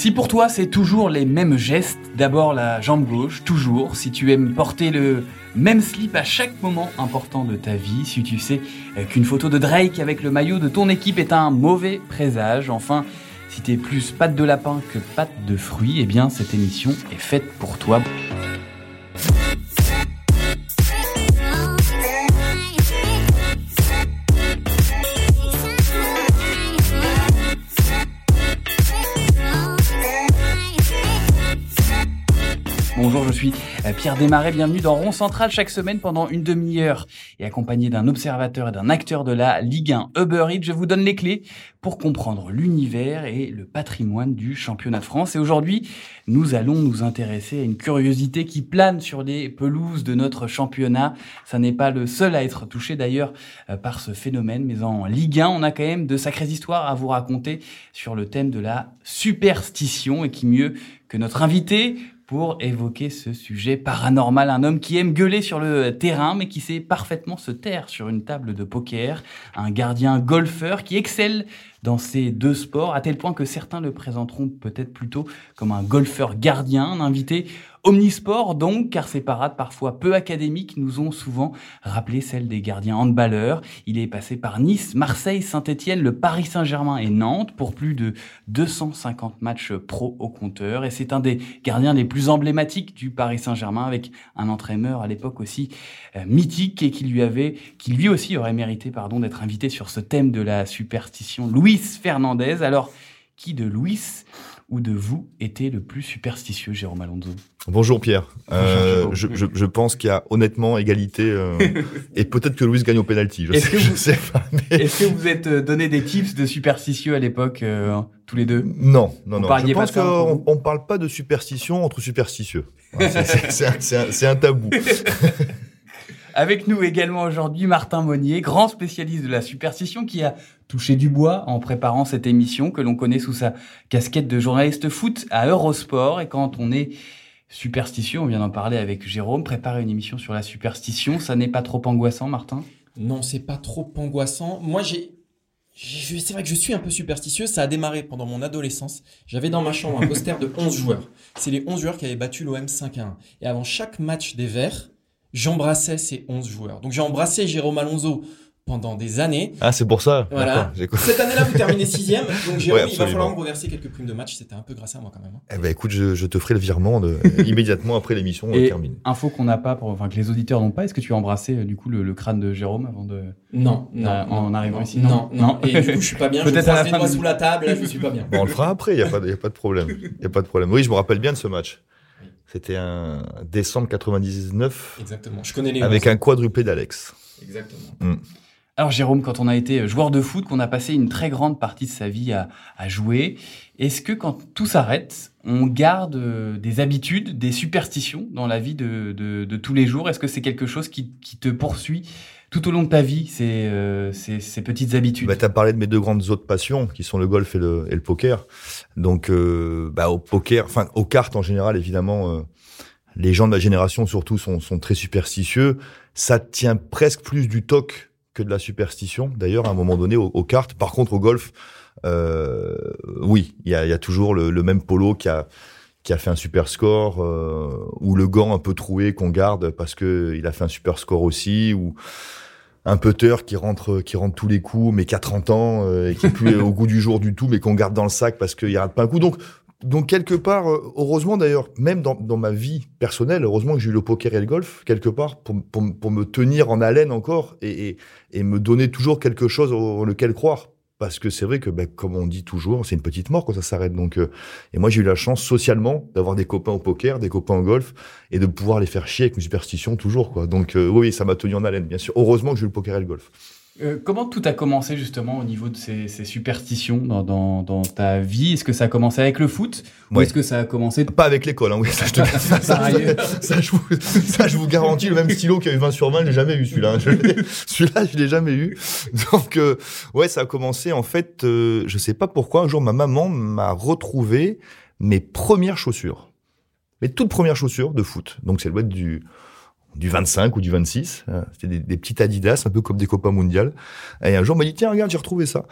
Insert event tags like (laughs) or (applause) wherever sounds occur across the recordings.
Si pour toi c'est toujours les mêmes gestes, d'abord la jambe gauche, toujours, si tu aimes porter le même slip à chaque moment important de ta vie, si tu sais qu'une photo de Drake avec le maillot de ton équipe est un mauvais présage, enfin, si t'es plus pâte de lapin que pâte de fruits, eh bien cette émission est faite pour toi. Pierre Desmarais, bienvenue dans Rond Central chaque semaine pendant une demi-heure et accompagné d'un observateur et d'un acteur de la Ligue 1 Uber Eats, je vous donne les clés pour comprendre l'univers et le patrimoine du championnat de France. Et aujourd'hui, nous allons nous intéresser à une curiosité qui plane sur les pelouses de notre championnat. Ça n'est pas le seul à être touché d'ailleurs euh, par ce phénomène, mais en Ligue 1, on a quand même de sacrées histoires à vous raconter sur le thème de la superstition et qui mieux que notre invité pour évoquer ce sujet paranormal. Un homme qui aime gueuler sur le terrain, mais qui sait parfaitement se taire sur une table de poker. Un gardien golfeur qui excelle dans ces deux sports, à tel point que certains le présenteront peut-être plutôt comme un golfeur gardien, un invité omnisport donc, car ces parades parfois peu académiques nous ont souvent rappelé celles des gardiens handballeurs. Il est passé par Nice, Marseille, Saint-Etienne, le Paris Saint-Germain et Nantes pour plus de 250 matchs pro au compteur, et c'est un des gardiens les plus emblématiques du Paris Saint-Germain, avec un entraîneur à l'époque aussi euh, mythique et qui lui avait, aussi aurait mérité, pardon, d'être invité sur ce thème de la superstition, Luis Fernandez. Alors, qui de Luis ou de vous était le plus superstitieux, Jérôme Alonso Bonjour Pierre. Euh, je, je, je, pense qu'il y a honnêtement égalité euh, (laughs) et peut-être que Louis gagne au penalty. Je, sais, vous, sais pas. Est-ce que vous êtes euh, donné des tips de superstitieux à l'époque euh, tous les deux? Non, non, non. Je pense qu'on on parle pas de superstition entre superstitieux. C'est un, un tabou. (laughs) Avec nous également aujourd'hui Martin Monnier, grand spécialiste de la superstition qui a touché du bois en préparant cette émission que l'on connaît sous sa casquette de journaliste foot à Eurosport. Et quand on est superstitieux, on vient d'en parler avec Jérôme, préparer une émission sur la superstition, ça n'est pas trop angoissant Martin? Non, c'est pas trop angoissant. Moi j'ai c'est vrai que je suis un peu superstitieux. Ça a démarré pendant mon adolescence. J'avais dans ma chambre un poster de 11 joueurs. C'est les 11 joueurs qui avaient battu l'OM 5 1. Et avant chaque match des Verts, j'embrassais ces 11 joueurs. Donc j'ai embrassé Jérôme Alonso pendant des années. Ah, c'est pour ça. Voilà. Cette année-là, vous terminez sixième. (laughs) Donc Jérôme, il va falloir me reverser quelques primes de match. C'était un peu grâce à moi quand même. Hein. Eh ben, écoute, je, je te ferai le virement de, (laughs) immédiatement après l'émission termine. Info qu'on n'a pas, pour, enfin que les auditeurs n'ont pas. Est-ce que tu as embrassé euh, du coup le, crâne de Jérôme avant de Non, non, en arrivant ici? Non, non, Et du coup, je suis pas bien. (laughs) Peut-être je les doigts sous la table. Je suis pas bien. Bon, on le fera après. Il y a pas, y a pas de problème. Il y a pas de problème. Oui, je me rappelle bien de ce match. C'était un décembre 99. Exactement. Je connais les. Avec un quadruplé d'Alex. Exactement. Mm. Alors Jérôme, quand on a été joueur de foot, qu'on a passé une très grande partie de sa vie à, à jouer, est-ce que quand tout s'arrête, on garde euh, des habitudes, des superstitions dans la vie de, de, de tous les jours? Est-ce que c'est quelque chose qui, qui, te poursuit tout au long de ta vie, ces, euh, ces, petites habitudes bah, Tu as parlé de mes deux grandes autres passions, qui sont le golf et le, et le poker. Donc, euh, bah, au poker, enfin, aux cartes en général, évidemment, euh, les gens de ma génération surtout sont, sont très superstitieux. Ça tient presque plus du toc que de la superstition, d'ailleurs, à un moment donné, aux, cartes. Par contre, au golf, euh, oui, il y a, y a, toujours le, le, même polo qui a qui a fait un super score, euh, ou le gant un peu troué qu'on garde parce que il a fait un super score aussi, ou un putter qui rentre qui rentre tous les coups mais qui a 30 ans euh, et qui est plus (laughs) au goût du jour du tout mais qu'on garde dans le sac parce qu'il rate pas un coup. Donc donc quelque part heureusement d'ailleurs même dans, dans ma vie personnelle heureusement que j'ai eu le poker et le golf quelque part pour, pour, pour me tenir en haleine encore et, et, et me donner toujours quelque chose en lequel croire parce que c'est vrai que, ben, comme on dit toujours, c'est une petite mort quand ça s'arrête. Donc, euh, et moi, j'ai eu la chance socialement d'avoir des copains au poker, des copains au golf, et de pouvoir les faire chier avec mes superstitions toujours, quoi. Donc, euh, oui, ça m'a tenu en haleine, bien sûr. Heureusement que j'ai eu le poker et le golf. Euh, comment tout a commencé justement au niveau de ces, ces superstitions dans, dans, dans, ta vie? Est-ce que ça a commencé avec le foot? Ou est-ce que ça a commencé pas avec l'école hein, Oui, ça je, te... (laughs) ça, ça, (laughs) ça, je vous, ça, je vous garantis. Le même stylo qui a eu 20 sur 20, je l'ai jamais eu celui-là. Hein. Celui-là, je l'ai jamais eu. Donc euh, ouais, ça a commencé en fait. Euh, je sais pas pourquoi. Un jour, ma maman m'a retrouvé mes premières chaussures, mes toutes premières chaussures de foot. Donc c'est le du du 25 ou du 26. C'était des, des petites Adidas, un peu comme des copains mondiales. Et un jour, on m'a dit, tiens, regarde, j'ai retrouvé ça.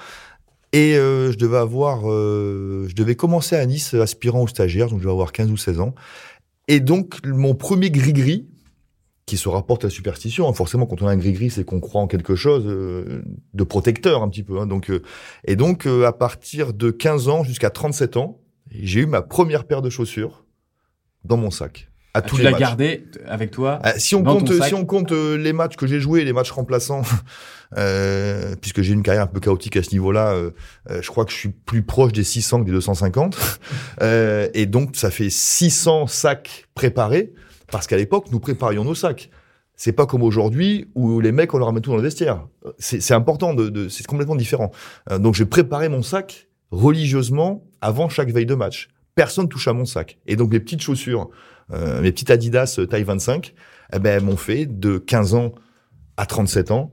Et euh, je devais avoir, euh, je devais commencer à Nice aspirant au stagiaire, donc je devais avoir 15 ou 16 ans. Et donc mon premier gris-gris, qui se rapporte à la superstition, hein, forcément quand on a un gris-gris, c'est qu'on croit en quelque chose euh, de protecteur un petit peu. Hein, donc, euh, et donc à partir de 15 ans jusqu'à 37 ans, j'ai eu ma première paire de chaussures dans mon sac. À tous tu les l'as matchs. gardé avec toi si on dans compte, ton sac si on compte les matchs que j'ai joués, les matchs remplaçants, (laughs) euh, puisque j'ai une carrière un peu chaotique à ce niveau-là, euh, euh, je crois que je suis plus proche des 600 que des 250, (laughs) Euh, et donc ça fait 600 sacs préparés, parce qu'à l'époque nous préparions nos sacs. C'est pas comme aujourd'hui où les mecs on leur met tout dans le vestiaire. C'est c'est important, de, de c'est complètement différent. Euh, donc j'ai préparé mon sac religieusement avant chaque veille de match. Personne touche à mon sac. Et donc mes petites chaussures, euh, mes petites Adidas euh, taille 25, eh ben, m'ont fait de 15 ans à 37 ans.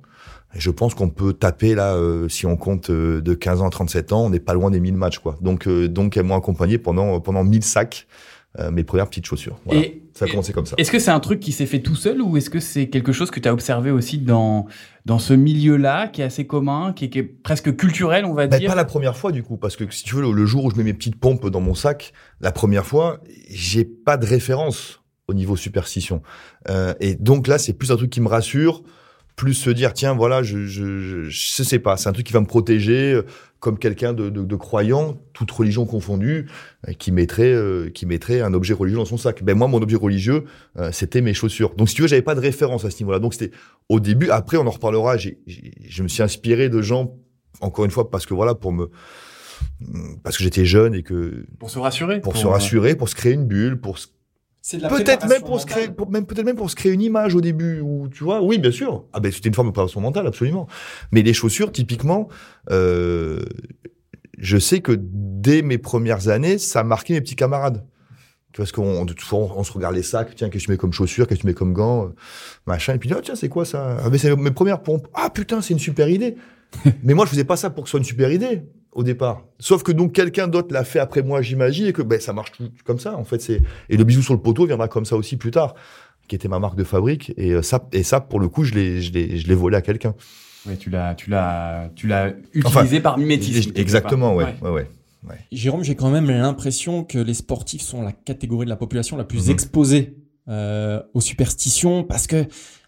Et je pense qu'on peut taper là, euh, si on compte euh, de 15 ans à 37 ans, on n'est pas loin des 1000 matchs, quoi. Donc, euh, donc elles m'ont accompagné pendant pendant 1000 sacs, euh, mes premières petites chaussures. Voilà. Et ça a commencé comme ça. est-ce que c'est un truc qui s'est fait tout seul ou est-ce que c'est quelque chose que tu as observé aussi dans, dans ce milieu-là, qui est assez commun, qui est, qui est presque culturel, on va Ben, dire? pas la première fois du coup, parce que si tu veux, le, le jour où je mets mes petites pompes dans mon sac, la première fois, j'ai pas de référence au niveau superstition. Euh, et donc là, c'est plus un truc qui me rassure, plus se dire tiens voilà, je je je, je sais pas, c'est un truc qui va me protéger euh, comme quelqu'un de, de, de croyant, toute religion confondue, euh, qui mettrait euh, qui mettrait un objet religieux dans son sac. Ben moi, mon objet religieux, euh, c'était mes chaussures. Donc si tu veux, j'avais pas de référence à ce niveau-là. Donc c'était au début. Après, on en reparlera. J'ai, je me suis inspiré de gens encore une fois parce que voilà pour me parce que j'étais jeune et que Pour se rassurer pour se rassurer, pour se créer une bulle, pour se- peut-être même pour se créer, pour, même peut-être même pour se créer une image au début ou tu vois, oui bien sûr. Ah ben c'était une forme de préparation mentale absolument. Mais les chaussures typiquement, euh, je sais que dès mes premières années, ça marquait mes petits camarades. Parce qu'on de toute façon, on se regarde les sacs, tiens, qu'est-ce que tu mets comme chaussures, qu'est-ce que tu mets comme gants, euh, machin, et puis ah tiens, c'est quoi ça? Ah mais c'est mes premières pompes. Ah putain, c'est une super idée. (laughs) mais moi, je faisais pas ça pour que ce soit une super idée au départ. Sauf que donc quelqu'un d'autre l'a fait après moi, j'imagine, et que ben ça marche tout comme ça. En fait, c'est et le bisou sur le poteau viendra comme ça aussi plus tard, qui était ma marque de fabrique. Et euh, ça, et ça pour le coup, je l'ai, je l'ai, je l'ai volé à quelqu'un. Ouais, tu l'as, tu l'as, tu l'as utilisé par mimétisme. Exactement, ouais, ouais. Jérôme, j'ai quand même l'impression que les sportifs sont la catégorie de la population la plus Mhm. exposée euh, aux superstitions parce que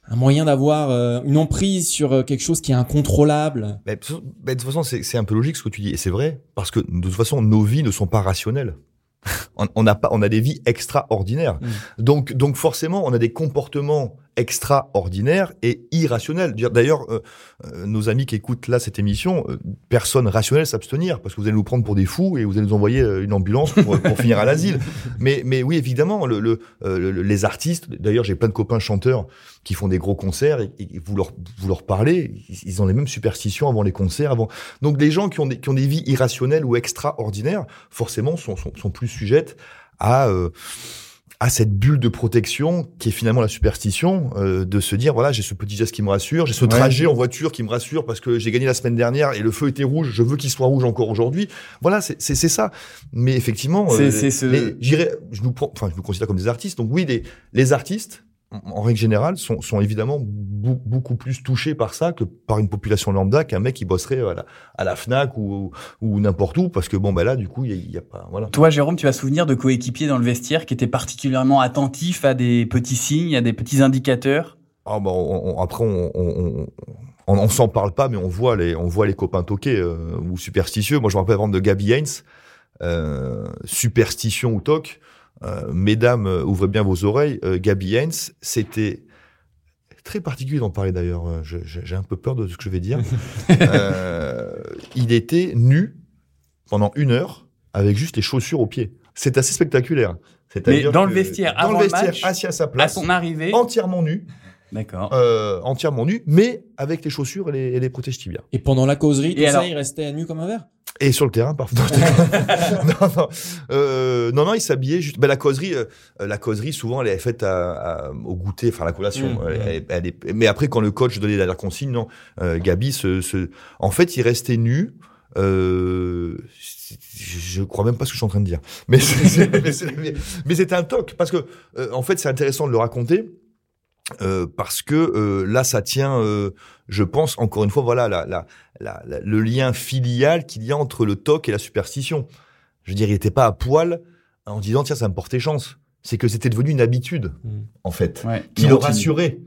un moyen d'avoir euh, une emprise sur euh, quelque chose qui est incontrôlable. Mais de toute façon- mais de toute façon, c'est c'est un peu logique ce que tu dis, et c'est vrai, parce que de toute façon, nos vies ne sont pas rationnelles. (laughs) On, on a pas, on a des vies extraordinaires. Mm. Donc, donc forcément, on a des comportements extraordinaires et irrationnels. Dire- D'ailleurs, euh, euh, nos amis qui écoutent là cette émission, euh, personne rationnelle s'abstenir, parce que vous allez nous prendre pour des fous et vous allez nous envoyer euh, une ambulance pour, pour finir à l'asile. (laughs) Mais, mais oui, évidemment, le, le, le- les artistes. D'ailleurs, j'ai plein de copains chanteurs qui font des gros concerts et, et vous leur vous leur parlez, ils- ils ont les mêmes superstitions avant les concerts, avant. Donc les gens qui ont des, qui ont des vies irrationnelles ou extraordinaires, forcément, sont, sont, sont plus sujettes à euh, à cette bulle de protection qui est finalement la superstition, euh, de se dire voilà j'ai ce petit geste qui me rassure, j'ai ce Ouais. trajet en voiture qui me rassure parce que j'ai gagné la semaine dernière et le feu était rouge, je veux qu'il soit rouge encore aujourd'hui. Voilà c'est c'est ça. Mais effectivement, C'est- euh, c'est ce- j'irais, je nous prends, enfin je nous considère comme des artistes. Donc oui les les artistes en règle générale, sont, sont évidemment beaucoup plus touchés par ça que par une population lambda qu'un mec qui bosserait à la, à la Fnac ou, ou n'importe où, parce que bon, bah là, du coup, il y, a- a pas, voilà. Toi, Jérôme, tu as souvenir de coéquipiers dans le vestiaire qui étaient particulièrement attentifs à des petits signes, à des petits indicateurs? Ah, bah, on- on- après, on, on, on, on, s'en parle pas, mais on voit les, on voit les copains toqués euh, ou superstitieux. Moi, je me rappelle par exemple de Gabi Haynes, euh, superstition ou toc. Euh, mesdames, euh, ouvrez bien vos oreilles. Euh, Gabi Haynes, c'était très particulier d'en parler d'ailleurs. J'ai un peu peur de ce que je vais dire. (laughs) Euh, il était nu pendant une heure avec juste les chaussures aux pieds. C'est assez spectaculaire. Mais dans le vestiaire, dans avant le le vestiaire, match, assis à sa À place, son arrivée entièrement nu, D'accord. euh, entièrement nu, mais avec les chaussures et les, et les protèges tibias. Et pendant la causerie, tout Et ça, alors il restait nu comme un verre? Et sur le terrain, parfois. (laughs) (laughs) non, non, euh, non, non, il s'habillait juste. Ben, la causerie, euh, la causerie, souvent, elle est faite à, à- au goûter, enfin, la collation. Mmh, Elle- elle- est- Mais après, quand le coach donnait la dernière consigne, non, euh, Gabi, se, se- en fait, il restait nu. Euh, je crois même pas ce que je suis en train de dire, (laughs) mais c'était un toc parce que euh, en fait c'est intéressant de le raconter euh, parce que euh, là ça tient, euh, je pense encore une fois voilà la, la la- la- le lien filial qu'il y a entre le toc et la superstition. Je veux dire, il était pas à poil en disant tiens, ça me portait chance. C'est que c'était devenu une habitude, Mm. en fait, Ouais. qui le routine. rassurait.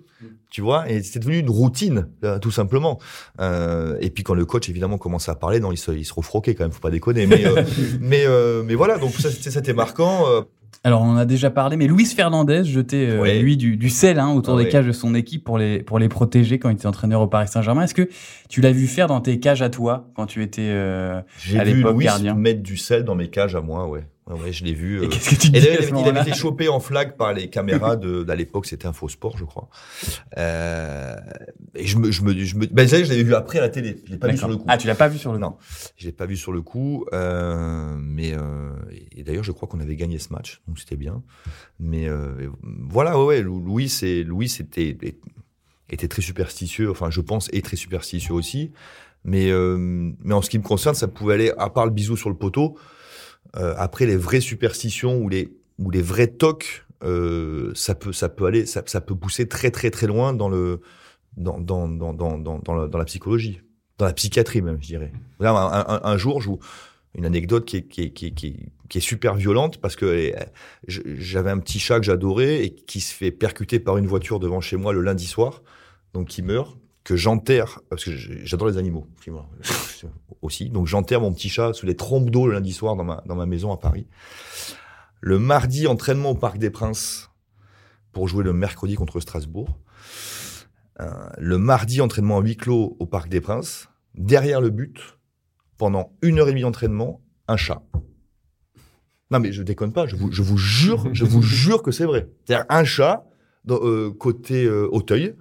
Tu vois, et c'était devenu une routine, euh, tout simplement. Euh, et puis quand le coach évidemment commençait à parler, non, il se, il se refroquait quand même, faut pas déconner. Mais euh, (laughs) mais euh, mais voilà, donc ça c'était c'était marquant. Alors, on en a déjà parlé, mais Luis Fernandez jetait, euh, lui, du, du sel hein, autour Ah des cages de son équipe pour les, pour les protéger quand il était entraîneur au Paris Saint-Germain. Est-ce que tu l'as vu faire dans tes cages à toi quand tu étais... euh, J'ai À vu l'époque, gardien? mettre du sel dans mes cages à moi, ouais. Ouais, ouais, je l'ai vu. Et euh. qu'est-ce que tu Et dis il avait, il moment-là avait été chopé en flag par les caméras de, d'à l'époque, c'était Info Sport, je crois. Euh, et je me, je me, je me, ben, je l'avais vu après à la télé. Je l'ai pas vu sur le coup. Ah, tu l'as pas vu sur le Non. coup. Je l'ai pas vu sur le coup, euh, mais euh, et d'ailleurs je crois qu'on avait gagné ce match, donc c'était bien. Mais euh, voilà, ouais, ouais, Lou- Louis, c'est Louis était était très superstitieux, enfin je pense est très superstitieux aussi. Mais euh, mais en ce qui me concerne, ça pouvait aller à part le bisou sur le poteau. Euh, après les vraies superstitions ou les ou les vrais tocs, euh, ça peut ça peut aller, ça, ça peut pousser très très très loin dans le dans dans dans dans dans, la, psychologie dans la psychiatrie même, je dirais. Un, jour, je vous une anecdote qui est, qui est, qui est, qui est, qui est super violente parce que euh, j'avais un petit chat que j'adorais et qui se fait percuter par une voiture devant chez moi le lundi soir, donc qui meurt, que j'enterre parce que j'adore les animaux (laughs) aussi, donc j'enterre mon petit chat sous les trompes d'eau le lundi soir dans ma dans ma maison à Paris. Le mardi, entraînement au Parc des Princes pour jouer le mercredi contre Strasbourg. Euh, le mardi, entraînement à huis clos au Parc des Princes. Derrière le but, pendant une heure et demie d'entraînement, un chat. Non mais je déconne pas, je vous, je vous jure, je vous (laughs) jure que c'est vrai. C'est-à-dire un chat dans, euh, côté euh, Auteuil,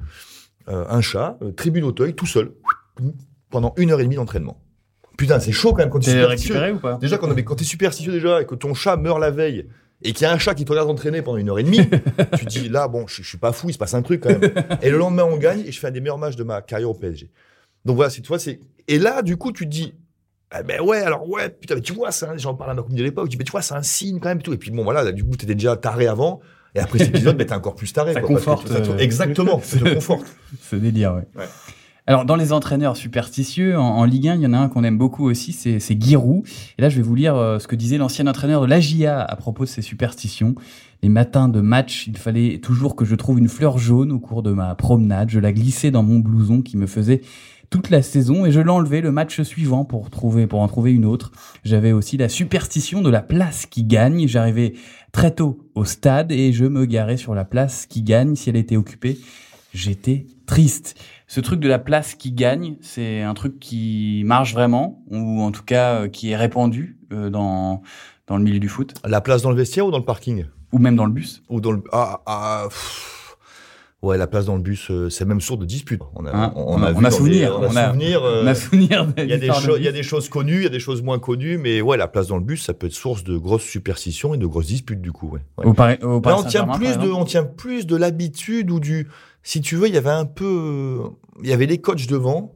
un chat, euh, tribune Auteuil, tout seul, pendant une heure et demie d'entraînement. Putain, c'est chaud quand même quand T'es es récupéré ou pas? Déjà, quand, quand t'es superstitieux déjà et que ton chat meurt la veille et qu'il y a un chat qui te regarde entraîner pendant une heure et demie, (laughs) tu te dis là, bon, je, je suis pas fou, il se passe un truc quand même. (laughs) Et le lendemain, on gagne et je fais un des meilleurs matchs de ma carrière au PSG. Donc voilà, c'est, tu vois, c'est, et là, du coup, tu te dis, ah ben ouais, alors ouais, putain, mais tu vois, j'en parle à ma copine de l'époque, je dis, mais tu vois, c'est un signe quand même, et tout. Et puis bon, voilà, là, du coup, t'étais déjà taré avant. Et après cet épisode, ben, t'es encore plus taré. Ça quoi, parce que conforte, tu- ça te- euh, Exactement, ça te (laughs) conforte. Ce délire, ouais. Ouais. Alors, dans les entraîneurs superstitieux, en, en Ligue 1, il y en a un qu'on aime beaucoup aussi, c'est c'est Giroud. Et là, je vais vous lire euh, ce que disait l'ancien entraîneur de l'AGIA à propos de ses superstitions. Les matins de match, il fallait toujours que je trouve une fleur jaune au cours de ma promenade. Je la glissais dans mon blouson qui me faisait toute la saison et je l'enlevais le match suivant pour trouver, pour en trouver une autre. J'avais aussi la superstition de la place qui gagne. J'arrivais très tôt au stade et je me garais sur la place qui gagne. Si elle était occupée, j'étais triste. Ce truc de la place qui gagne, c'est un truc qui marche vraiment, ou en tout cas euh, qui est répandu euh, dans, dans le milieu du foot, La place dans le vestiaire ou dans le parking? ou même dans le bus. Ou dans le ah, ah, pff. Ouais la place dans le bus euh, c'est même source de dispute on a Hein, on, on a- on a souvenir, des- on a on a- souvenir euh, On a souvenir il y a des de choses il y a bus. des choses connues il y a des choses moins connues mais ouais la place dans le bus ça peut être source de grosses superstitions et de grosses disputes du coup ouais, ouais. Au Paris, au Là, Paris on tient plus de on tient plus de l'habitude ou du si tu veux il y avait un peu il y avait les coachs devant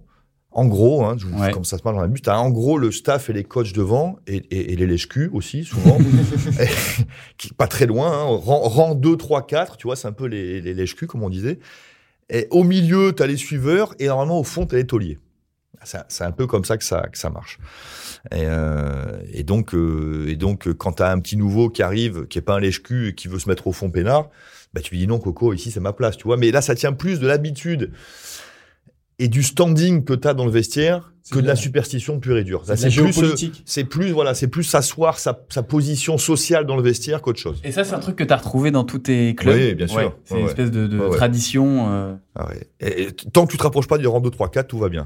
en gros, hein, je vous- Ouais. comme ça se passe dans la bus, t'as en gros le staff et les coachs devant, et, et, et les lèche-culs aussi, souvent, (laughs) (laughs) qui pas très loin, hein, rang, rang 2, 3, 4, tu vois, c'est un peu les, les lèche-culs, comme on disait. Et au milieu, t'as les suiveurs, et normalement, au fond, t'as les tauliers. C'est c'est un peu comme ça que ça, que ça marche. Et, euh, et donc, euh, et donc, euh, quand t'as un petit nouveau qui arrive, qui est pas un lèche-cul et qui veut se mettre au fond peinard, bah, tu lui dis non, Coco, ici, c'est ma place, tu vois. Mais là, ça tient plus de l'habitude et du standing que t'as dans le vestiaire que de la la- superstition pure et dure. C'est plus, euh, c'est plus, voilà, c'est plus s'asseoir sa, sa position sociale dans le vestiaire qu'autre chose. Et ça, c'est un truc que tu as retrouvé dans tous tes clubs. Oui, bien sûr. Ouais, c'est Ouais, une ouais. espèce de, de Ouais, ouais. tradition. euh, Ah ouais. Et, et tant que tu te rapproches pas du rang 2, 3, 4, tout va bien.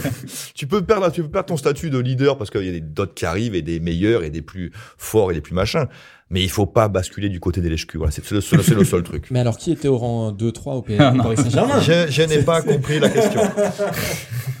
(laughs) tu peux perdre, tu peux perdre ton statut de leader parce qu'il y a des d'autres qui arrivent et des meilleurs et des plus forts et des plus machins. Mais il faut pas basculer du côté des lèche-culs. Voilà, c'est le, seul- c'est le seul truc. Mais alors, qui était au rang 2-3 au PSG Ah, Saint-Germain Je, je n'ai pas compris la question. (laughs)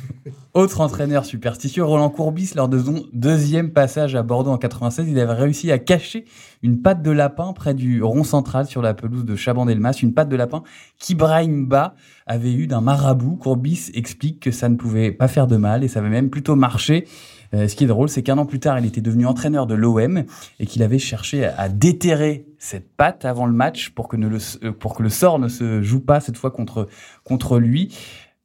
Autre entraîneur superstitieux, Roland Courbis, lors de son deuxième passage à Bordeaux en 96, il avait réussi à cacher une patte de lapin près du rond central sur la pelouse de Chabandelmas, une patte de lapin qu'Ibrahim Ba avait eu d'un marabout. Courbis explique que ça ne pouvait pas faire de mal et ça avait même plutôt marché. Euh, ce qui est drôle, c'est qu'un an plus tard, il était devenu entraîneur de l'OM et qu'il avait cherché à, déterrer cette patte avant le match pour que, euh, le sort ne se joue pas cette fois contre, contre lui.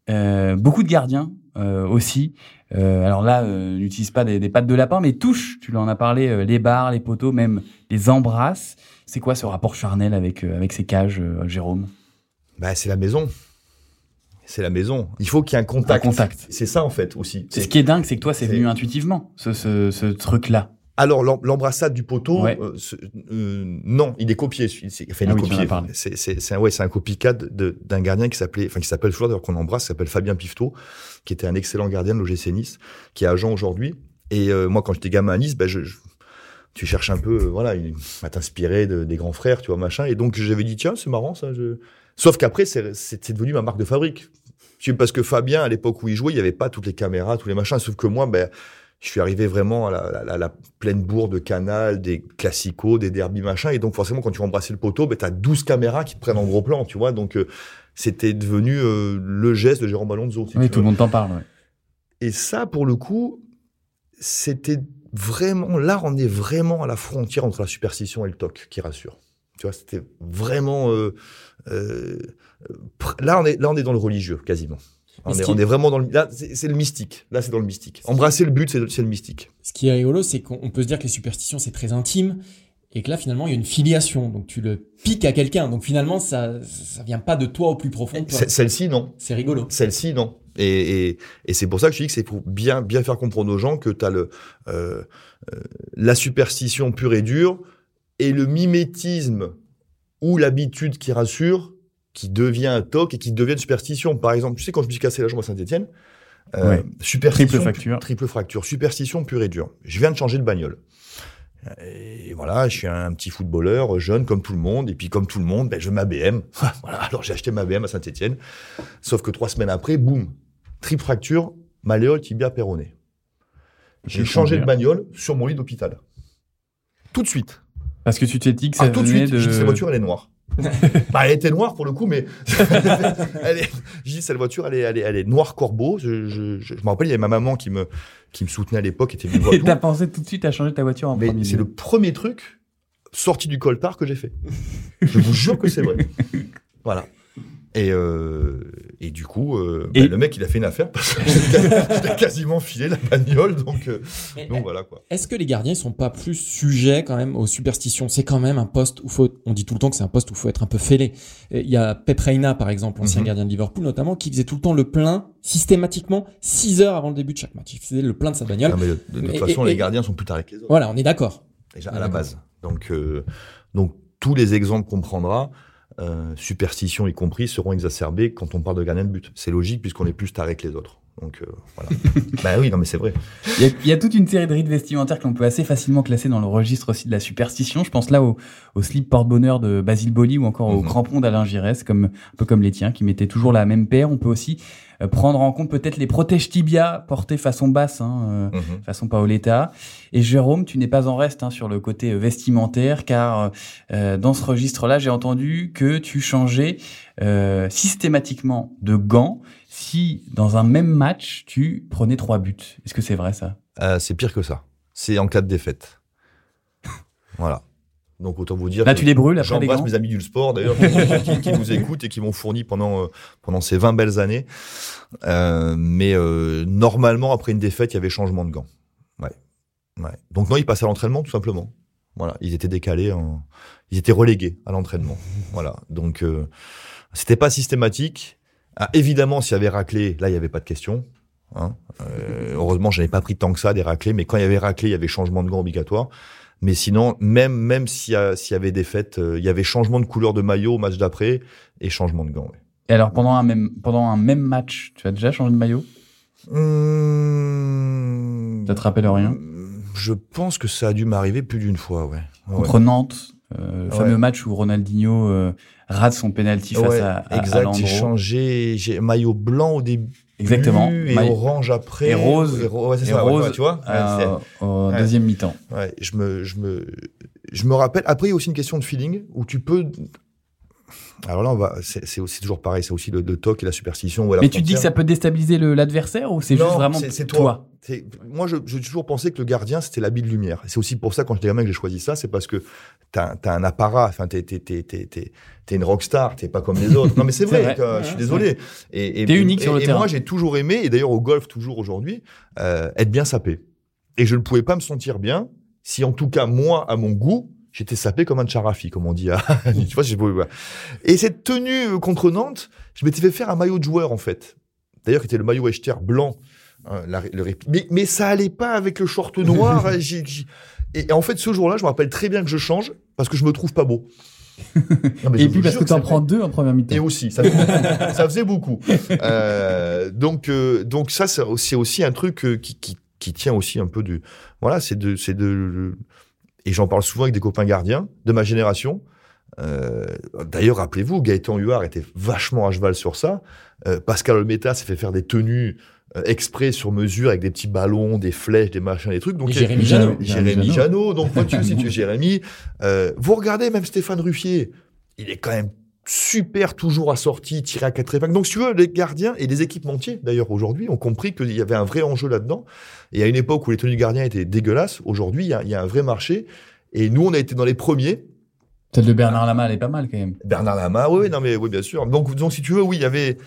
Euh, beaucoup de gardiens euh, aussi. Euh, alors là, euh, n'utilise pas des, des, pattes de lapin, mais touche. Tu en as parlé, euh, les barres, les poteaux, même les embrasse. C'est quoi ce rapport charnel avec avec ces cages, Jérôme? Bah, c'est la maison. C'est la maison. Il faut qu'il y ait un contact. Un contact. C'est ça en fait aussi. C'est ce qui est dingue, c'est que toi, c'est venu intuitivement, ce, ce, ce truc-là. Alors l'embrassade du poteau, euh, euh, non, il est copié. C'est enfin, ah C'est un ouais, un copycat d'un gardien qui s'appelait, enfin qui s'appelle toujours d'ailleurs qu'on embrasse, s'appelle Fabien Pifto, qui était un excellent gardien de l'OGC Nice, qui est agent aujourd'hui. Et euh, moi, quand j'étais gamin à Nice, ben je, tu cherches un peu, voilà, à t'inspirer de, des grands frères, tu vois, machin. Et donc j'avais dit tiens, c'est marrant ça. Je... Sauf qu'après, c'est devenu ma marque de fabrique. Parce que Fabien, à l'époque où il jouait, il n'y avait pas toutes les caméras, tous les machins. Sauf que moi, ben je suis arrivé vraiment à la, la, pleine bourre de canal, des classicos, des derbies, machin. Et donc, forcément, quand tu vas embrasser le poteau, ben, t'as 12 caméras qui te prennent en gros plan, tu vois. Donc, euh, c'était devenu euh, le geste de Jérôme Alonso. Si oui, tout le monde t'en parle, ouais. Et ça, pour le coup, c'était vraiment, là, on est vraiment à la frontière entre la superstition et le toc, qui rassure. Tu vois, c'était vraiment, euh, là, on est, là, on est dans le religieux, quasiment. On est, vraiment dans le. Là, c'est le mystique. Là, c'est dans le mystique. Embrasser le but, c'est le, mystique. Ce qui est rigolo, c'est qu'on peut se dire que les superstitions, c'est très intime. Et que là, finalement, il y a une filiation. Donc, tu le piques à quelqu'un. Donc, finalement, ça, ça vient pas de toi au plus profond. Celle-ci, non. C'est rigolo. Celle-ci, non. Et, et, et c'est pour ça que je dis que c'est pour bien, bien faire comprendre aux gens que tu as le, euh, euh, la superstition pure et dure et le mimétisme ou l'habitude qui rassure qui devient un toc et qui devient une superstition. Par exemple, tu sais, quand je me suis cassé la jambe à Saint-Etienne, euh, superstition, triple fracture. Triple fracture, superstition pure et dure. Je viens de changer de bagnole. Et voilà, je suis un petit footballeur jeune comme tout le monde, et puis comme tout le monde, ben, je veux ma BM. (laughs) voilà, alors j'ai acheté ma BM à Saint-Etienne. Sauf que trois semaines après, boum, triple fracture, malléole, tibia, péroné. J'ai changé de bagnole sur mon lit d'hôpital. Tout de suite. Parce que tu t'es dit que ça ah, tout de suite, de... cette voiture, elle est noire. Bah, elle était noire pour le coup, mais (laughs) elle est, je dis cette voiture, elle est, elle est, elle est noire corbeau. Je, je, je, me rappelle, il y avait ma maman qui me, qui me soutenait à l'époque, était Et t'as pensé tout de suite à changer ta voiture en mais C'est le premier truc sorti du coltard que j'ai fait. je vous jure que c'est vrai. (laughs) Voilà. Et, euh, et du coup, euh, bah, le mec, il a fait une affaire parce qu'il (laughs) a quasiment filé la bagnole. Donc, euh, donc voilà quoi. Est-ce que les gardiens sont pas plus sujets quand même aux superstitions? C'est quand même un poste où faut, on dit tout le temps que c'est un poste où faut être un peu fêlé. Il y a Pep Reina, par exemple, ancien mhm. gardien de Liverpool notamment, qui faisait tout le temps le plein systématiquement 6 heures avant le début de chaque match. Il faisait le plein de sa bagnole. mais de, toute façon, les gardiens sont plus tard que les autres. Voilà, on est d'accord. Déjà à la base. Donc, euh, donc tous les exemples qu'on prendra euh, superstitions y compris, seront exacerbées quand on parle de gardien de but. C'est logique puisqu'on est plus taré que les autres. Donc euh, voilà. (laughs) bah oui, non mais c'est vrai. Il y, a, toute une série de rites vestimentaires qu'on peut assez facilement classer dans le registre aussi de la superstition. Je pense là au, au slip porte-bonheur de Basile Boli ou encore au mhm. crampon d'Alain Giresse, comme un peu comme les tiens, qui mettaient toujours la même paire. On peut aussi prendre en compte peut-être les protèges tibia portés façon basse, hein, euh, mhm. façon Paoletta. Et Jérôme, tu n'es pas en reste hein, sur le côté vestimentaire, car dans ce registre-là, j'ai entendu que tu changeais systématiquement de gants si dans un même match, tu prenais trois buts. Est-ce que c'est vrai ça? Euh, C'est pire que ça. C'est en cas de défaite. (laughs) voilà. Donc autant vous dire. Là, tu les brûles après mes amis du sport d'ailleurs qui, nous écoutent et qui m'ont fourni pendant euh, pendant ces 20 belles années. Euh, mais normalement après une défaite, il y avait changement de gants. Ouais. ouais. Donc non, ils passaient à l'entraînement tout simplement. Voilà, ils étaient décalés, ils étaient relégués à l'entraînement. Voilà. Donc c'était pas systématique. Ah, évidemment, s'il y avait raclé, là, il n'y avait pas de question. Hein. Euh, heureusement, je n'avais pas pris tant que ça des raclés, mais quand il y avait raclé, il y avait changement de gants obligatoire. Mais sinon, même même s'il y, y, avait des fêtes, euh, il y avait changement de couleur de maillot au match d'après et changement de gants. Et alors pendant un même pendant un même match, tu as déjà changé de maillot? Mmh... Ça te rappelle rien? Je pense que ça a dû m'arriver plus d'une fois, ouais. Contre Nantes, euh, le fameux match où Ronaldinho euh, rate son penalty face à, à, exact, j'ai changé, j'ai maillot blanc au début. Exactement. Et orange après. Et rose. Et, ouais, c'est ça, rose, tu vois. Euh, au deuxième mi-temps. Ouais, je me, je me, je me rappelle. Après, il y a aussi une question de feeling où tu peux, Alors là, on va, c'est c'est aussi toujours pareil, c'est aussi le, le toc et la superstition. la Mais tu te dis que ça peut déstabiliser l'adversaire ou c'est juste vraiment c'est- c'est toi, toi. Moi, je- j'ai toujours pensé que le gardien, c'était l'habit de lumière. C'est aussi pour ça, quand j'étais gamin, que j'ai choisi ça, c'est parce que t'as as un apparat, enfin, t'es t'es- t'es- t'es- t'es- t'es une rockstar, t'es pas comme les autres. Non, mais c'est (laughs) vrai, vrai. que, je suis désolé. Et, et- T'es unique et- sur le et terrain. moi, j'ai toujours aimé, et d'ailleurs au golf, toujours aujourd'hui, euh, être bien sapé. Et je ne pouvais pas me sentir bien si, en tout cas, moi, à mon goût, j'étais sapé comme un charafi, comme on dit. À... (laughs) tu vois. Et cette tenue euh, contre Nantes, je m'étais fait faire un maillot de joueur, en fait. D'ailleurs, qui était le maillot Echter blanc. hein, la- le répli- mais, mais ça allait pas avec le short noir. (laughs) hein, et, et en fait, ce jour-là, je me rappelle très bien que je change parce que je me trouve pas beau. (laughs) Non, mais je Et puis parce que tu en prends deux en première mi-temps. Et aussi, ça faisait beaucoup. ça faisait beaucoup. Euh, donc, euh, donc ça, c'est aussi, un truc qui, qui, qui tient aussi un peu du. Voilà, c'est de, c'est de. Et j'en parle souvent avec des copains gardiens de ma génération. Euh, D'ailleurs, rappelez-vous, Gaëtan Huard était vachement à cheval sur ça. Euh, Pascal Olmeta s'est fait faire des tenues euh, exprès sur mesure avec des petits ballons, des flèches, des machins, des trucs. Donc Jérémy. Janot. Jérémy Janot. Donc, moi, tu sais, (laughs) tu es Jérémy. Euh, vous regardez même Stéphane Ruffier. Il est quand même super toujours assorti, tiré à quatre épingles. Donc, si tu veux, les gardiens et les équipementiers, d'ailleurs, aujourd'hui, ont compris qu'il y avait un vrai enjeu là-dedans. Et à une époque où les tenues de gardiens étaient dégueulasses, aujourd'hui, il y, y a un vrai marché. Et nous, on a été dans les premiers. Celle de Bernard Lama, elle est pas mal quand même. Bernard Lama, oui, non, mais oui, bien sûr. Donc, donc, si tu veux, oui, il y avait,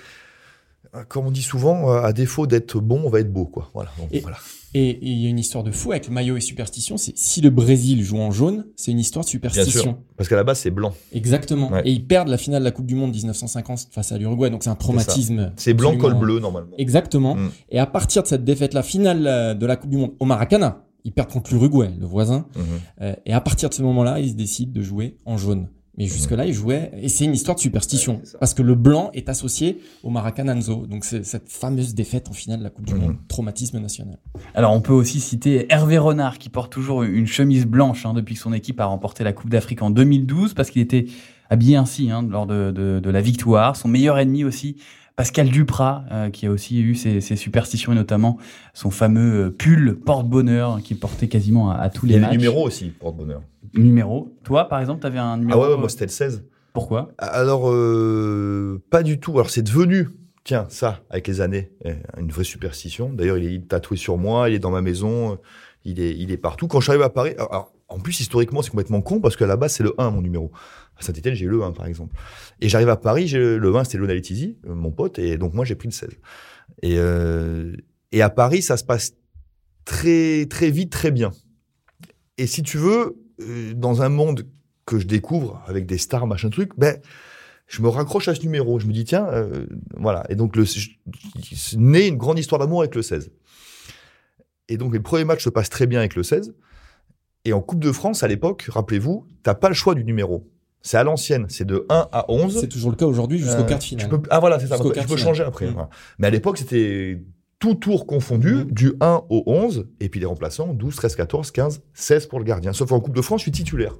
comme on dit souvent, euh, à défaut d'être bon, on va être beau, quoi. Voilà. Donc, Et- voilà. Et et il y a une histoire de fou avec le maillot et superstition. C'est si le Brésil joue en jaune, c'est une histoire de Bien superstition. sûr. Parce qu'à la base, c'est blanc. Exactement. Ouais. Et ils perdent la finale de la Coupe du Monde 1950 face à l'Uruguay. Donc c'est un traumatisme. C'est blanc, col bleu, normalement. Exactement. Mm. Et à partir de cette défaite, la finale euh, de la Coupe du Monde au Maracana, ils perdent contre l'Uruguay, le voisin. Mhm. Euh, et à partir de ce moment-là, ils décident de jouer en jaune. Mais jusque-là, ils jouaient, et c'est une histoire de superstition, Ouais, parce que le blanc est associé au Maracananzo. Donc c'est cette fameuse défaite en finale de la Coupe du Mhm. Monde, traumatisme national. Alors on peut aussi citer Hervé Renard qui porte toujours une chemise blanche hein, depuis que son équipe a remporté la Coupe d'Afrique en 2012 parce qu'il était habillé ainsi hein, lors de, de, de la victoire. Son meilleur ennemi aussi, Pascal Duprat, euh, qui a aussi eu ses, ses superstitions et notamment son fameux euh, pull porte-bonheur hein, qu'il portait quasiment à, à tous Il les y a des matchs. numéros aussi, porte-bonheur. Numéro. Toi, par exemple, tu avais un Ah numéro. ouais, ouais, euh, moi, c'était le 16. Pourquoi? Alors, euh, pas du tout. Alors, c'est devenu, tiens, ça, avec les années, euh, une vraie superstition. D'ailleurs, il est tatoué sur moi, il est dans ma maison, euh, il est, il est partout. Quand j'arrive à Paris, alors, en plus, historiquement, c'est complètement con parce qu'à la base, c'est le 1, mon numéro. À Saint-Etienne, j'ai le 1, par exemple. Et j'arrive à Paris, j'ai le 1, c'était Lionel Tizi, mon pote, et donc moi, j'ai pris le 16. Et, euh, et à Paris, ça se passe très, très vite, très bien. Et si tu veux, dans un monde que je découvre avec des stars, machin truc, ben, je me raccroche à ce numéro. Je me dis, tiens, euh, voilà. Et donc, le, je, naît une grande histoire d'amour avec le 16. Et donc, les premiers matchs se passent très bien avec le 16. Et en Coupe de France, à l'époque, rappelez-vous, t'as pas le choix du numéro. C'est à l'ancienne. C'est de 1 à 11. C'est toujours le cas aujourd'hui jusqu'au Euh, quart de tu finale. peux- ah voilà, c'est ça. Tu peux changer après. Voilà. Mais à l'époque, c'était tout tour confondu, Mm. du 1 au 11, et puis les remplaçants, 12, 13, 14, 15, 16 pour le gardien. Sauf en Coupe de France, je suis titulaire.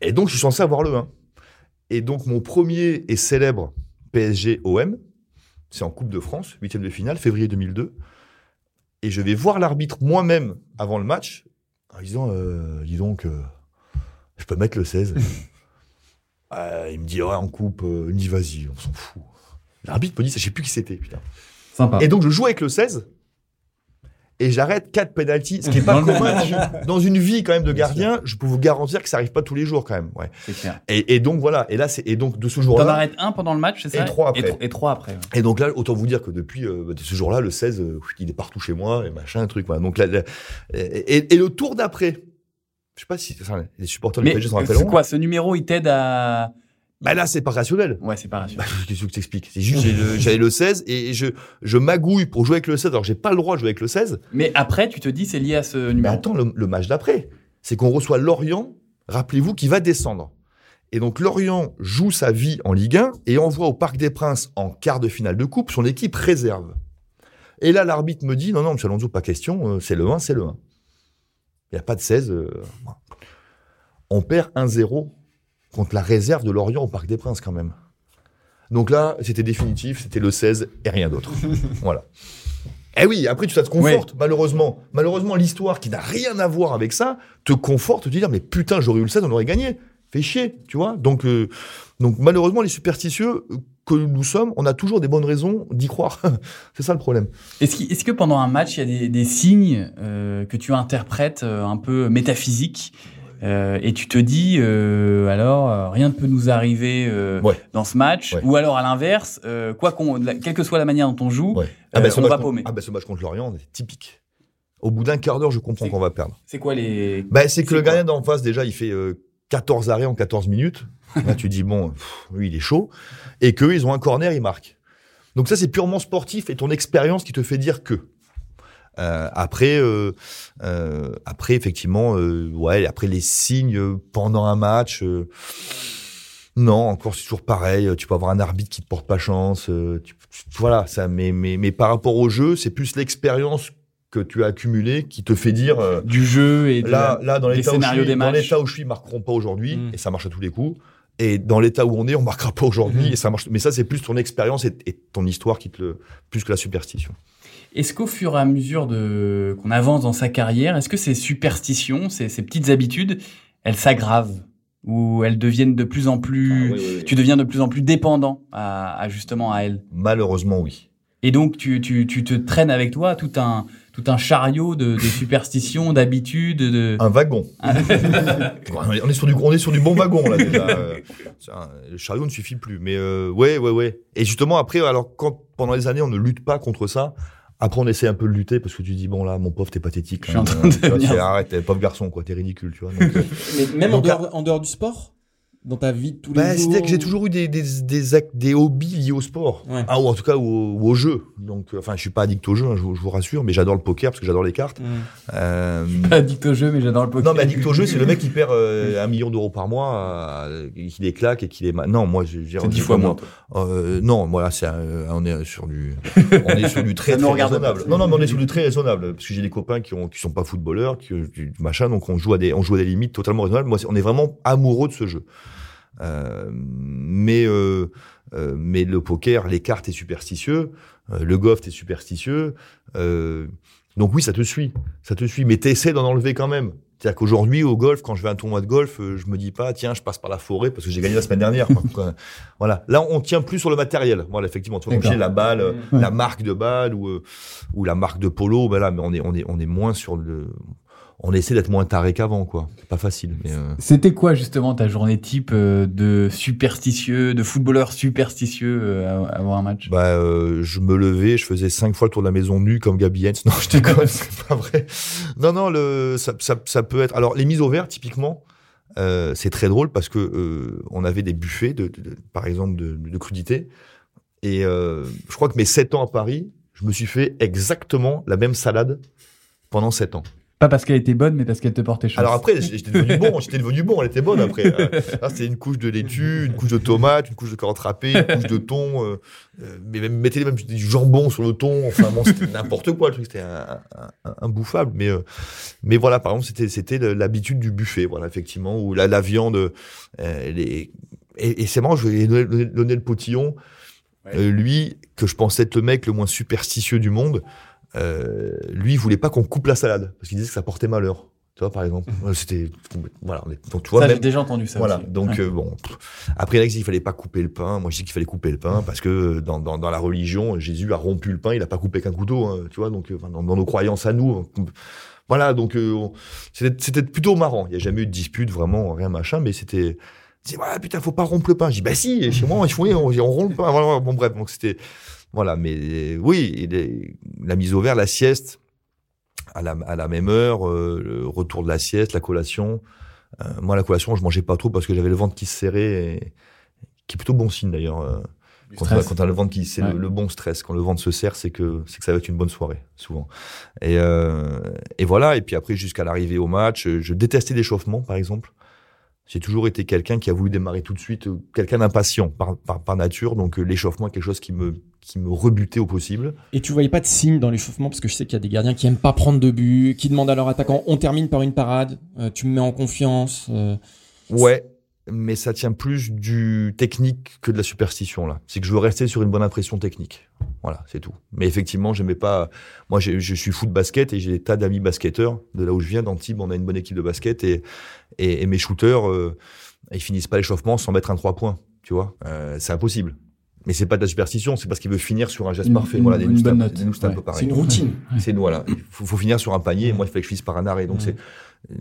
Et donc, je suis censé avoir le 1. Et donc, mon premier et célèbre PSG-OM, c'est en Coupe de France, huitième de finale, février 2002. Et je vais voir l'arbitre moi-même avant le match, en disant, euh, dis donc, euh, je peux mettre le 16. (laughs) Euh, il me dit, ouais, en coupe, il me dit, vas-y, on s'en fout. L'arbitre me dit, je sais plus qui c'était, putain. Sympa. Et donc, je joue avec le 16. Et j'arrête quatre pénalties, ce qui est pas (laughs) commun dans, une vie quand même de gardien. Je peux vous garantir que ça arrive pas tous les jours quand même. Ouais. C'est clair. Et, et donc voilà. Et là, c'est et donc de ce T'en jour-là. arrêtes un pendant le match, c'est ça? Et trois après. Et, tro- et trois après. ouais. Et donc là, autant vous dire que depuis euh, bah, ce jour-là, le 16, euh, il est partout chez moi et machin, truc. Voilà. Donc là, là, et, le tour d'après, je sais pas si enfin, les supporters du PSG s'en c'est rappelleront. quoi Ce numéro, il t'aide à. Bah là, c'est pas rationnel. Ouais, c'est pas Bah, rassurant. qu'est-ce que je t'explique? C'est juste, j'ai le- (laughs) j'avais le 16 et je, je magouille pour jouer avec le 16. Alors, j'ai pas le droit de jouer avec le 16. Mais après, tu te dis, c'est lié à ce Mais numéro. attends, le, le match d'après, c'est qu'on reçoit Lorient, rappelez-vous, qui va descendre. Et donc, Lorient joue sa vie en Ligue 1 et envoie au Parc des Princes en quart de finale de coupe son équipe réserve. Et là, l'arbitre me dit, non, non, monsieur Alonso, pas question, euh, c'est le 1, c'est le 1. Il n'y a pas de 16. euh, on perd 1-0 contre la réserve de Lorient au Parc des Princes quand même. Donc là, c'était définitif, c'était le 16 et rien d'autre. (laughs) voilà. Eh oui, après tu ça te conforte, malheureusement. Malheureusement, l'histoire qui n'a rien à voir avec ça te conforte, te dire mais putain, j'aurais eu le 16, on aurait gagné. fait chier, tu vois. Donc, euh, donc malheureusement, les superstitieux que nous sommes, on a toujours des bonnes raisons d'y croire. (laughs) c'est ça le problème. Est-ce que pendant un match, il y a des, des signes euh, que tu interprètes euh, un peu métaphysiques euh, et tu te dis, euh, alors, euh, rien ne peut nous arriver euh, Ouais. dans ce match, Ouais. ou alors à l'inverse, quoi qu'on, quelle que soit la manière dont on joue, Ouais. bah, ce on va contre- paumer. ah, bah, ce match contre l'Orient, c'est typique. Au bout d'un quart d'heure, je comprends qu'on va perdre. C'est quoi les... Bah, c'est que le gardien d'en face, déjà, il fait euh, 14 arrêts en 14 minutes. (laughs) Là, tu dis, bon, pff, lui, il est chaud. Et qu'eux, ils ont un corner, ils marquent. Donc ça, c'est purement sportif et ton expérience qui te fait dire que. Euh, après, euh, euh, après effectivement, ouais, après les signes pendant un match, non, encore c'est toujours pareil. Tu peux avoir un arbitre qui te porte pas chance. tu- voilà, ça. Mais, mais, mais par rapport au jeu, c'est plus l'expérience que tu as accumulée qui te fait dire. euh, Du jeu et de Là, la- là, dans l'état où je suis, des dans l'état où je suis, marqueront pas aujourd'hui, Mm. et ça marche à tous les coups. Et dans l'état où on est, on marquera pas aujourd'hui, Mhm. et ça marche. Mais ça, c'est plus ton expérience et, et ton histoire qui te le, plus que la superstition. Est-ce qu'au fur et à mesure de qu'on avance dans sa carrière, est-ce que ces superstitions, ces, ces petites habitudes, elles s'aggravent ou elles deviennent de plus en plus, tu deviens de plus en plus dépendant à, à justement à elles? Malheureusement, oui. Et donc tu, tu, tu te traînes avec toi tout un tout un chariot de, de superstitions, (laughs) d'habitudes, de. Un wagon. (laughs) on, est, sur du, on est sur du bon wagon là déjà. Euh, un- le chariot ne suffit plus. Mais euh, ouais, ouais, ouais. Et justement après, alors quand pendant les années on ne lutte pas contre ça, après on essaie un peu de lutter parce que tu dis bon là, mon pauvre, t'es pathétique. Je suis en quand train de tu vois, Arrête, t'es pauvre garçon quoi, t'es ridicule, tu vois. Donc, (laughs) euh, Mais même en dehors, en dehors du sport, dans ta vie de tous les Bah, jours. C'est-à-dire que j'ai toujours eu des, des, des, des hobbies liés au sport. Ouais. Ah, ou en tout cas au, ou au jeu. Donc, euh, enfin, je suis pas addict au jeu, hein, je, vous- je vous rassure, mais j'adore le poker parce que j'adore les cartes. Mm. Euh, Addict au jeu, mais j'adore le poker. non, mais addict au jeu, c'est le mec qui perd euh, un million d'euros par mois, euh, qui les claque et qui les. Non, moi, je. C'est dix fois moins. Euh, non, voilà, c'est un- on est sur du, (laughs) on est sur du très, très raisonnable. pas. Non, non, mais on est sur du très raisonnable parce que j'ai des copains qui ont, qui sont pas footballeurs, qui, du machin, donc on joue à des, on joue à des limites totalement raisonnables. Moi, on est vraiment amoureux de ce jeu. Euh, mais, euh, euh, mais le poker, les cartes est superstitieux, euh, le golf est superstitieux. Euh, donc oui, ça te suit, ça te suit, mais t'essaies d'en enlever quand même. C'est-à-dire qu'aujourd'hui, au golf, quand je vais à un tournoi de golf, je me dis pas, tiens, je passe par la forêt parce que j'ai gagné la semaine dernière. (laughs) voilà. Là, on tient plus sur le matériel. Voilà, effectivement. Tu vois, comme la balle, Ouais. la marque de balle ou, ou la marque de polo, ben là, mais on est, on est, on est moins sur le, on essaie d'être moins taré qu'avant, quoi. C'est pas facile, mais, euh, C'était quoi justement ta journée type euh, de superstitieux, de footballeur superstitieux euh, avant un match? Bah, euh, je me levais, je faisais cinq fois le tour de la maison nu comme Gabi Hens. (laughs) Non, je déconne, (laughs) c'est pas vrai. Non, non, le, ça, ça, ça peut être. Alors, les mises au vert, typiquement, euh, c'est très drôle parce que euh, on avait des buffets, de, de- de- par exemple, de, de crudité. Et euh, je crois que mes sept ans à Paris, je me suis fait exactement la même salade pendant sept ans. Pas parce qu'elle était bonne, mais parce qu'elle te portait chance. Alors après, j'étais devenu bon, j'étais devenu bon, elle était bonne après. Euh, là, c'était une couche de laitue, une couche de tomate, une couche de carottes râpées, une couche de thon, euh, euh, mais même, mettez même du jambon sur le thon, enfin bon, c'était n'importe quoi, le truc, c'était imbouffable. Mais, euh, mais voilà, par exemple, c'était, c'était le- l'habitude du buffet, voilà, effectivement, où la, la viande, euh, les, et, et c'est marrant, je vais Lionel Lionel Potillon, Ouais. euh, lui, que je pensais être le mec le moins superstitieux du monde, euh, lui, il voulait pas qu'on coupe la salade, parce qu'il disait que ça portait malheur. Tu vois, par exemple. Ouais, C'était, voilà, donc tu vois, ça, j'ai déjà entendu ça. voilà. aussi. Donc Ouais. euh, bon, après il a disent qu'il fallait pas couper le pain. Moi je dis qu'il fallait couper le pain parce que euh, dans, dans, dans la religion, Jésus a rompu le pain, il a pas coupé qu'un couteau, hein, tu vois. Donc dans, dans nos croyances à nous, voilà. Donc euh, c'était c'était plutôt marrant. Il y a jamais eu de dispute vraiment, rien machin, mais c'était c'est voilà putain faut pas rompre le pain. Je dis bah si, chez moi on, on rompt le pain. Voilà, bon bref donc c'était voilà. Mais euh, oui, les- la mise au vert, la sieste à la, à la même heure, euh, le retour de la sieste, la collation. Euh, moi, la collation, je mangeais pas trop parce que j'avais le ventre qui se serrait, et, qui est plutôt bon signe d'ailleurs. euh, quand t'as le ventre qui, c'est Ouais. le, le bon stress. Quand le ventre se serre, c'est que c'est que ça va être une bonne soirée, souvent. Et, euh, et voilà. Et puis après, jusqu'à l'arrivée au match, je détestais l'échauffement, par exemple. J'ai toujours été quelqu'un qui a voulu démarrer tout de suite, euh, quelqu'un d'impatient par, par, par nature. Donc euh, l'échauffement est quelque chose qui me qui me rebutait au possible. Et tu voyais pas de signe dans l'échauffement? Parce que je sais qu'il y a des gardiens qui aiment pas prendre de but, qui demandent à leur attaquant on termine par une parade, euh, tu me mets en confiance. euh, Ouais. Mais ça tient plus du technique que de la superstition là. C'est que je veux rester sur une bonne impression technique. Voilà, c'est tout. Mais effectivement, j'aimais pas. Moi, j'ai- je suis fou de basket et j'ai des tas d'amis basketteurs de là où je viens. D'Antibes, on a une bonne équipe de basket et et, et mes shooters, euh, ils finissent pas l'échauffement sans mettre un trois points. Tu vois, Euh, c'est impossible. Mais c'est pas de la superstition, c'est parce qu'il veut finir sur un geste Une- parfait. une- voilà, une bonne note. c'est Ouais. une routine. C'est voilà, il faut, faut finir sur un panier. et Moi, il fallait que je finisse par un arrêt. Donc Ouais. c'est euh,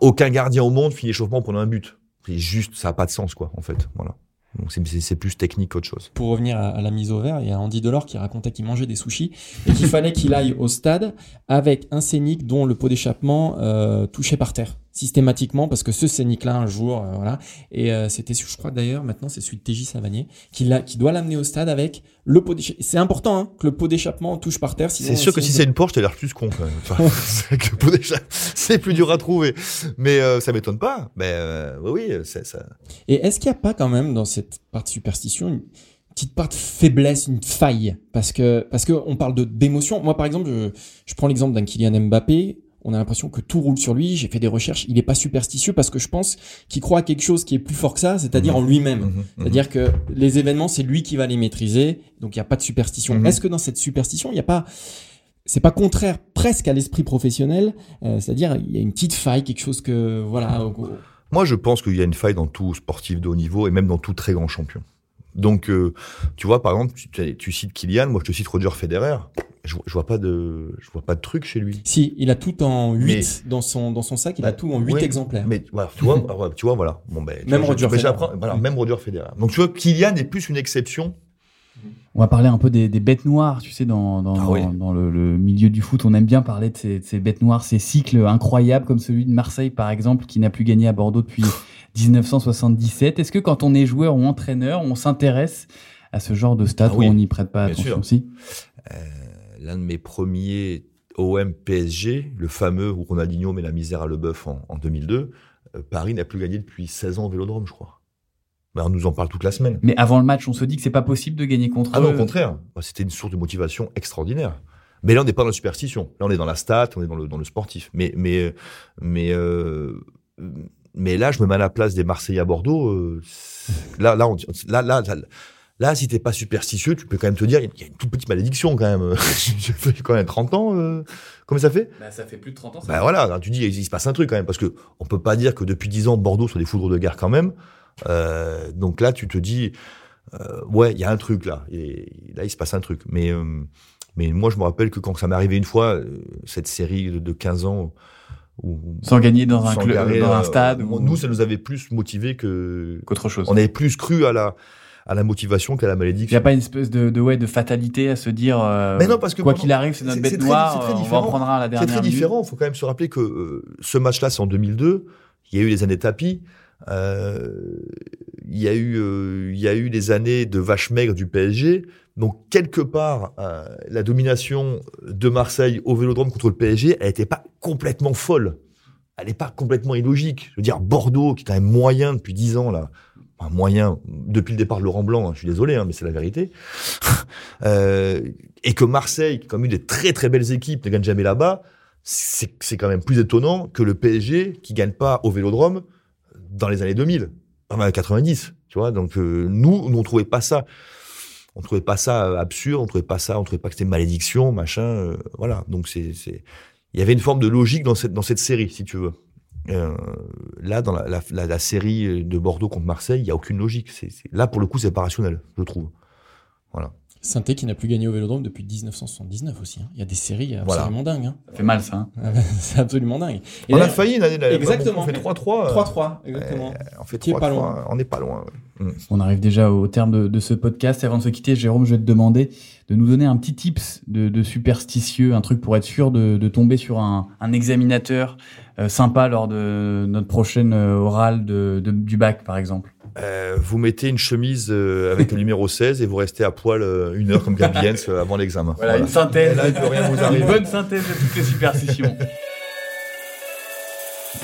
aucun gardien au monde finit l'échauffement pendant un but. C'est juste, ça a pas de sens quoi, en fait. Voilà. Donc c'est- plus technique qu'autre chose. Pour revenir à, à la mise au vert, il y a Andy Delors qui racontait qu'il mangeait des sushis et qu'il fallait qu'il aille au stade avec un scénic dont le pot d'échappement euh, touchait par terre systématiquement parce que ce scénic-là un jour, euh, voilà, et euh, c'était, je crois d'ailleurs maintenant c'est celui de TJ Savanier qui, l'a- qui doit l'amener au stade avec le pot d'échappement. C'est important hein, que le pot d'échappement touche par terre. C'est sûr que si c'est une Porsche, t'as l'air plus con quand même. Enfin, (laughs) (laughs) c'est plus dur à trouver. Mais euh, ça m'étonne pas. Mais euh, oui, oui, c'est ça. Et est-ce qu'il n'y a pas quand même dans cette part de superstition une petite part de faiblesse, une faille? Parce que parce que on parle de d'émotion. Moi, par exemple, je, je prends l'exemple d'un Kylian Mbappé. On a l'impression que tout roule sur lui. J'ai fait des recherches. Il n'est pas superstitieux parce que je pense qu'il croit à quelque chose qui est plus fort que ça, c'est-à-dire Mhm. en lui-même. Mhm, mhm. C'est-à-dire que les événements, c'est lui qui va les maîtriser. Donc, il n'y a pas de superstition. Est-ce que dans cette superstition, il n'y a pas c'est pas contraire presque à l'esprit professionnel, euh, c'est-à-dire il y a une petite faille, quelque chose que voilà. Moi, je pense qu'il y a une faille dans tout sportif de haut niveau et même dans tout très grand champion. Donc, euh, tu vois, par exemple, tu, tu cites Kylian, moi je te cite Roger Federer. Je, vois- je vois pas de, je vois pas de truc chez lui. Si, il a tout en 8 Mais- dans son dans son sac, il a tout en 8 ouais, exemplaires. Mais voilà, tu vois, (laughs) ah tu vois, voilà. Bon ben, Même vois, je- Roger mais Federer. Voilà, Oui. même Roger Federer. Donc tu vois, Kylian est plus une exception. On va parler un peu des, des bêtes noires, tu sais, dans, dans, Ah dans- oui. dans le, le milieu du foot, on aime bien parler de ces, de ces bêtes noires, ces cycles incroyables comme celui de Marseille, par exemple, qui n'a plus gagné à Bordeaux depuis (laughs) 1977. Est-ce que quand on est joueur ou entraîneur, on s'intéresse à ce genre de stade Ah oui, où on n'y prête pas bien attention? Aussi L'un de mes premiers OM PSG, le fameux où Ronaldinho met la misère à Leboeuf en, en 2002, euh, Paris n'a plus gagné depuis 16 ans au Vélodrome, je crois. Ben, on nous en parle toute la semaine. Mais avant le match, on se dit que c'est pas possible de gagner contre Ah non, eux. au contraire, Bah, c'était une source de motivation extraordinaire. Mais là, on n'est pas dans la superstition. Là, on est dans la stat, on est dans le, dans le sportif. Mais, mais, mais, euh, mais là, je me mets à la place des Marseillais à Bordeaux. euh, là, là, on, là, là, là, là, si t'es pas superstitieux, tu peux quand même te dire, il y a une toute petite malédiction quand même. (laughs) J'ai fait quand même 30 ans. euh, Comment ça fait? Bah, ça fait plus de 30 ans. Bah voilà, tu dis, il se passe un truc quand même, parce que on peut pas dire que depuis 10 ans, Bordeaux soit des foudres de guerre quand même. Euh, donc là, tu te dis, euh, ouais, il y a un truc là. Et là, il se passe un truc. Mais, euh, mais moi, je me rappelle que quand ça m'est arrivé une fois, euh, cette série de, de 15 ans, où, Sans gagner dans un club, dans un euh, stade. Nous, ça nous avait plus motivé que. qu'autre chose. On avait plus cru à la, à la motivation qu'à la Il n'y malédiction. a pas une espèce de, de, ouais, de fatalité à se dire, euh, Mais non, parce que quoi qu'il arrive, c'est notre c'est- bête c'est très- noire, c'est très euh, on va en différent. prendre un à la C'est dernière très minute. différent. Il faut quand même se rappeler que euh, ce match-là, c'est en 2002. Il y a eu les années tapis. Euh, il y a eu, euh, il y a eu les années de vache maigre du PSG. Donc quelque part, euh, la domination de Marseille au Vélodrome contre le PSG, elle n'était pas complètement folle. Elle n'est pas complètement illogique. Je veux dire, Bordeaux, qui est quand même moyen depuis 10 ans là, enfin, moyen depuis le départ de Laurent Blanc. hein, je suis désolé, hein, mais c'est la vérité. (laughs) Euh, et que Marseille, qui a quand même eu des très très belles équipes, ne gagne jamais là-bas, c'est c'est quand même plus étonnant que le PSG qui gagne pas au Vélodrome dans les années 2000, enfin 90, tu vois. Donc euh, nous, nous on trouvait pas ça, on trouvait pas ça euh, absurde, on trouvait pas ça, on trouvait pas que c'était malédiction, machin, euh, voilà. Donc c'est c'est il y avait une forme de logique dans cette dans cette série, si tu veux. Euh, là, dans la, la, la, série de Bordeaux contre Marseille, il y a aucune logique. C'est- là pour le coup, c'est pas rationnel, je trouve. Voilà. Saint qui n'a plus gagné au Vélodrome depuis 1979 aussi. hein. Il y a des séries Voilà. absolument dingues. hein. Ça fait mal, ça. hein. (laughs) c'est absolument dingue. Et on là, a failli une année, là, Exactement. on fait 3-3. euh, 3-3, exactement. On fait Qui est 3-3. pas loin. On n'est pas loin. ouais. On arrive déjà au terme de, de ce podcast. Et avant de se quitter, Jérôme, je vais te demander de nous donner un petit tips de, de superstitieux, un truc pour être sûr de, de tomber sur un, un examinateur euh, sympa lors de notre prochaine euh, orale de, de- du bac, par exemple. Euh, vous mettez une chemise euh, avec le (laughs) numéro 16 et vous restez à poil euh, une heure comme Gabi Hens, avant l'examen. synthèse. Et là, il peut rien vous arriver. Une bonne synthèse de toutes les superstitions.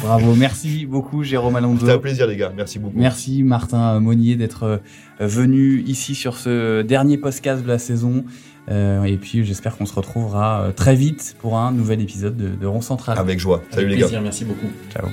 Bravo, merci beaucoup Jérôme Alonso. C'était un plaisir, les gars. Merci beaucoup. Merci Martin Monnier d'être venu ici sur ce dernier podcast de la saison. Euh, et puis j'espère qu'on se retrouvera très vite pour un nouvel épisode de, de Rond Central. Avec joie. Salut, Avec les gars. plaisir, merci beaucoup. Ciao.